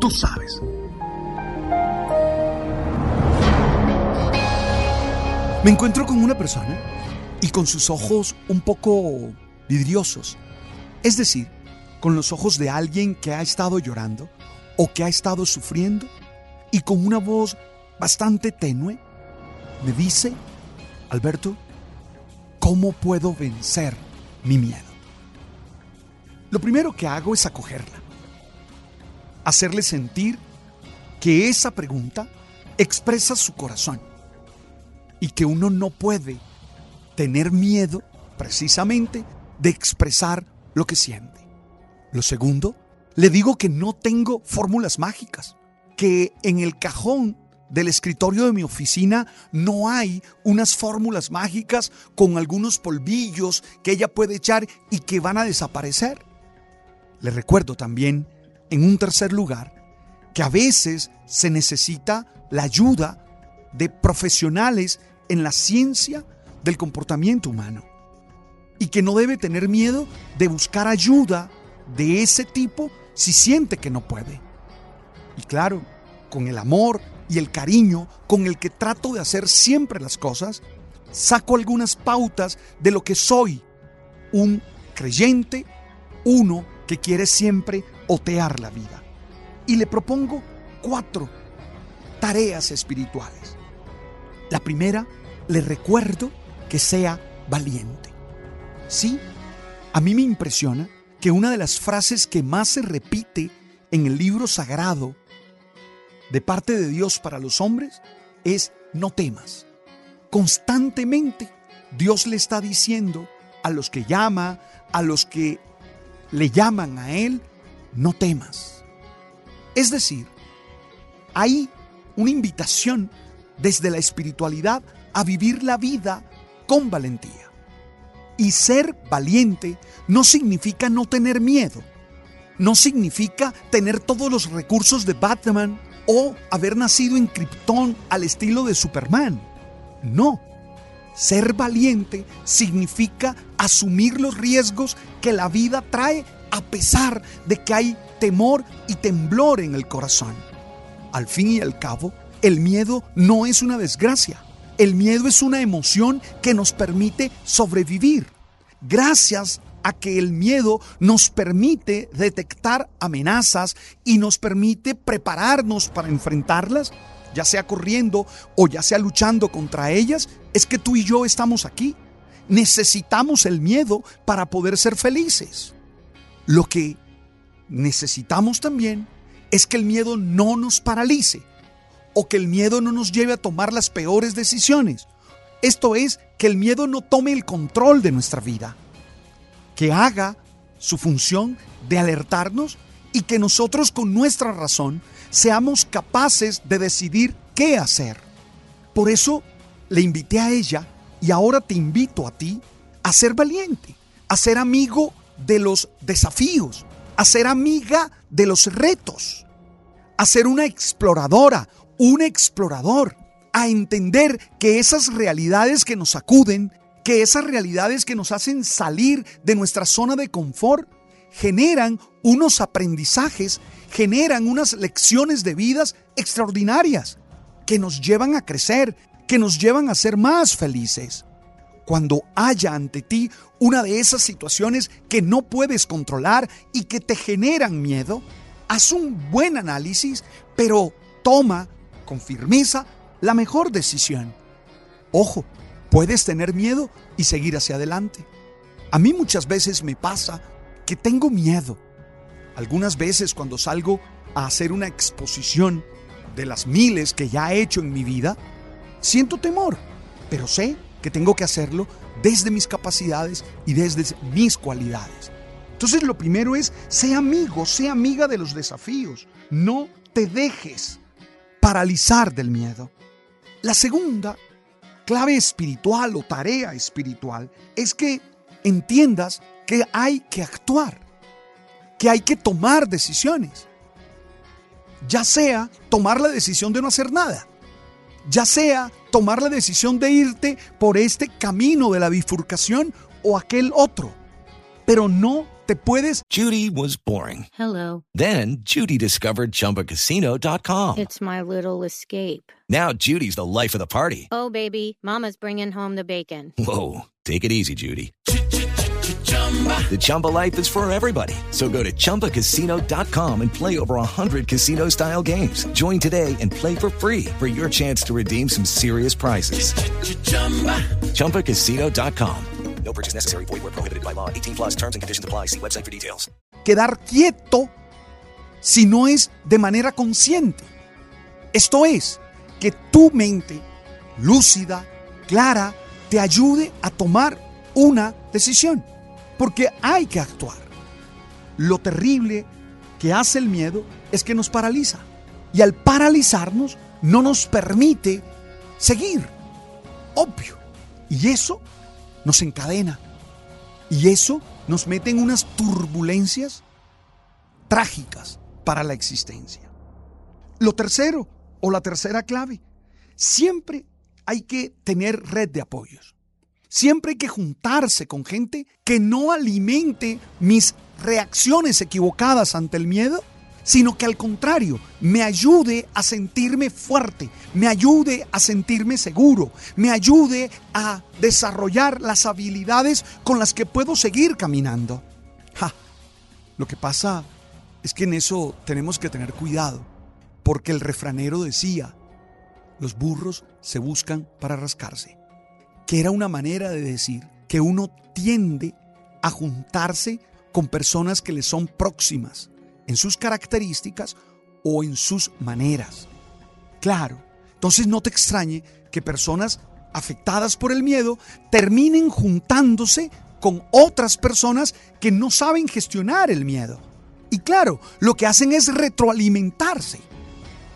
Tú sabes. Me encuentro con una persona y con sus ojos un poco vidriosos, es decir, con los ojos de alguien que ha estado llorando o que ha estado sufriendo y con una voz bastante tenue, me dice, Alberto, ¿cómo puedo vencer mi miedo? Lo primero que hago es acogerla, hacerle sentir que esa pregunta expresa su corazón y que uno no puede tener miedo precisamente de expresar lo que siente. Lo segundo, le digo que no tengo fórmulas mágicas, que en el cajón del escritorio de mi oficina no hay unas fórmulas mágicas con algunos polvillos que ella puede echar y que van a desaparecer. Le recuerdo también, en un tercer lugar, que a veces se necesita la ayuda de profesionales en la ciencia del comportamiento humano y que no debe tener miedo de buscar ayuda de ese tipo si siente que no puede. Y claro, con el amor y el cariño con el que trato de hacer siempre las cosas, saco algunas pautas de lo que soy, un creyente, uno que quiere siempre otear la vida. Y le propongo cuatro tareas espirituales. La primera, le recuerdo que sea valiente. Sí, a mí me impresiona que una de las frases que más se repite en el libro sagrado de parte de Dios para los hombres es no temas. Constantemente Dios le está diciendo a los que llama, a los que le llaman a Él, no temas. Es decir, hay una invitación desde la espiritualidad a vivir la vida con valentía. Y ser valiente no significa no tener miedo, no significa tener todos los recursos de Batman o haber nacido en Krypton al estilo de Superman. No. Ser valiente significa asumir los riesgos que la vida trae a pesar de que hay temor y temblor en el corazón. Al fin y al cabo, el miedo no es una desgracia. El miedo es una emoción que nos permite sobrevivir. Gracias a que el miedo nos permite detectar amenazas y nos permite prepararnos para enfrentarlas, ya sea corriendo o ya sea luchando contra ellas, es que tú y yo estamos aquí. Necesitamos el miedo para poder ser felices. Lo que necesitamos también es que el miedo no nos paralice o que el miedo no nos lleve a tomar las peores decisiones. Esto es, que el miedo no tome el control de nuestra vida, que haga su función de alertarnos y que nosotros con nuestra razón seamos capaces de decidir qué hacer. Por eso le invité a ella y ahora te invito a ti a ser valiente, a ser amigo de los desafíos, a ser amiga de los retos, a ser una exploradora, un explorador, a entender que esas realidades que nos acuden, que esas realidades que nos hacen salir de nuestra zona de confort, generan unos aprendizajes, generan unas lecciones de vidas extraordinarias que nos llevan a crecer, que nos llevan a ser más felices. Cuando haya ante ti una de esas situaciones que no puedes controlar y que te generan miedo, haz un buen análisis, pero toma con firmeza la mejor decisión. Ojo, puedes tener miedo y seguir hacia adelante. A mí muchas veces me pasa que tengo miedo. Algunas veces cuando salgo a hacer una exposición de las miles que ya he hecho en mi vida, siento temor, pero sé que tengo que hacerlo desde mis capacidades y desde mis cualidades. Entonces lo primero es, sé amigo, sé amiga de los desafíos. No te dejes paralizar del miedo. La segunda clave espiritual o tarea espiritual es que entiendas que hay que actuar, que hay que tomar decisiones. Ya sea tomar la decisión de no hacer nada, ya sea tomar la decisión de irte por este camino de la bifurcación o aquel otro, pero no te puedes. Judy was boring. Hello. Then Judy discovered ChumbaCasino.com. It's my little escape. Now Judy's the life of the party. Oh, baby, Mama's bringing home the bacon. Whoa, take it easy, Judy. The Chumba life is for everybody. So go to ChumbaCasino.com and play over 100 casino style games. Join today and play for free for your chance to redeem some serious prizes. ChumbaCasino.com. No purchase necessary. Void where prohibited by law. 18 plus terms and conditions apply. See website for details. quedar quieto si no es de manera consciente. Esto es, que tu mente lúcida, clara, te ayude a tomar una decisión. Porque hay que actuar. Lo terrible que hace el miedo es que nos paraliza. Y al paralizarnos no nos permite seguir. Obvio. Y eso nos encadena. Y eso nos mete en unas turbulencias trágicas para la existencia. Lo tercero, o la tercera clave, siempre hay que tener red de apoyos. Siempre hay que juntarse con gente que no alimente mis reacciones equivocadas ante el miedo, sino que al contrario, me ayude a sentirme fuerte, me ayude a sentirme seguro, me ayude a desarrollar las habilidades con las que puedo seguir caminando. Ja, lo que pasa es que en eso tenemos que tener cuidado, porque el refranero decía, los burros se buscan para rascarse, que era una manera de decir que uno tiende a juntarse con personas que le son próximas en sus características o en sus maneras. Claro, entonces no te extrañe que personas afectadas por el miedo terminen juntándose con otras personas que no saben gestionar el miedo. Y claro, lo que hacen es retroalimentarse.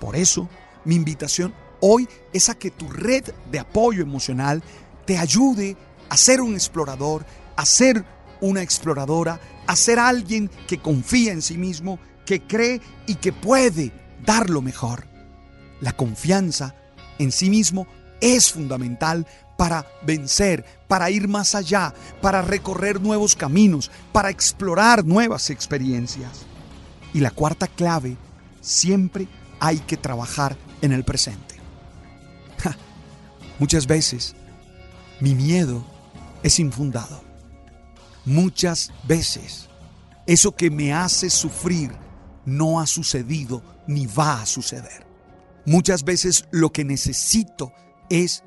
Por eso, mi invitación hoy es a que tu red de apoyo emocional te ayude a ser un explorador, a ser una exploradora, a ser alguien que confía en sí mismo, que cree y que puede dar lo mejor. La confianza en sí mismo es fundamental para vencer, para ir más allá, para recorrer nuevos caminos, para explorar nuevas experiencias. Y la cuarta clave, siempre hay que trabajar en el presente. Muchas veces mi miedo es infundado. Muchas veces eso que me hace sufrir no ha sucedido ni va a suceder. Muchas veces lo que necesito es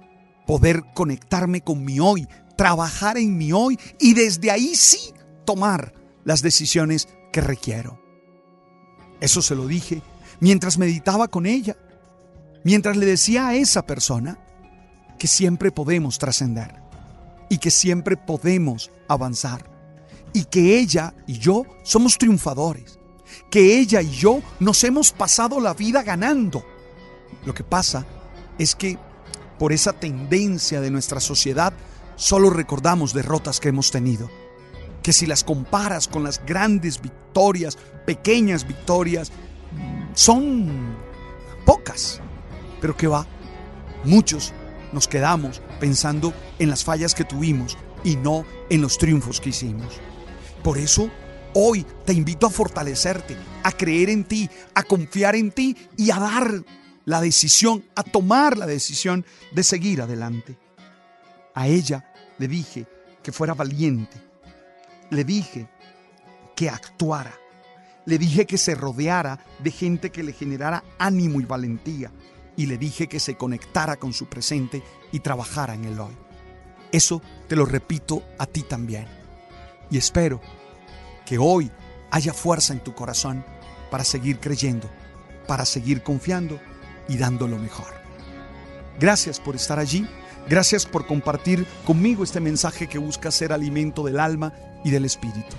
poder conectarme con mi hoy, trabajar en mi hoy y desde ahí sí tomar las decisiones que requiero. Eso se lo dije mientras meditaba con ella, mientras le decía a esa persona que siempre podemos trascender y que siempre podemos avanzar y que ella y yo somos triunfadores, que ella y yo nos hemos pasado la vida ganando. Lo que pasa es que por esa tendencia de nuestra sociedad solo recordamos derrotas que hemos tenido. Que si las comparas con las grandes victorias, pequeñas victorias, son pocas. Pero que va, muchos nos quedamos pensando en las fallas que tuvimos y no en los triunfos que hicimos. Por eso, hoy te invito a fortalecerte, a creer en ti, a confiar en ti y a dar la decisión, a tomar la decisión de seguir adelante. A ella le dije que fuera valiente. Le dije que actuara. Le dije que se rodeara de gente que le generara ánimo y valentía. Y le dije que se conectara con su presente y trabajara en el hoy. Eso te lo repito a ti también. Y espero que hoy haya fuerza en tu corazón para seguir creyendo, para seguir confiando y dando lo mejor. Gracias por estar allí. Gracias por compartir conmigo este mensaje que busca ser alimento del alma y del espíritu.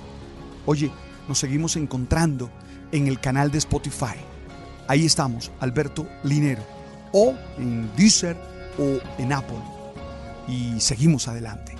Oye, nos seguimos encontrando en el canal de Spotify. Ahí estamos, Alberto Linero, o en Deezer o en Apple. Y seguimos adelante.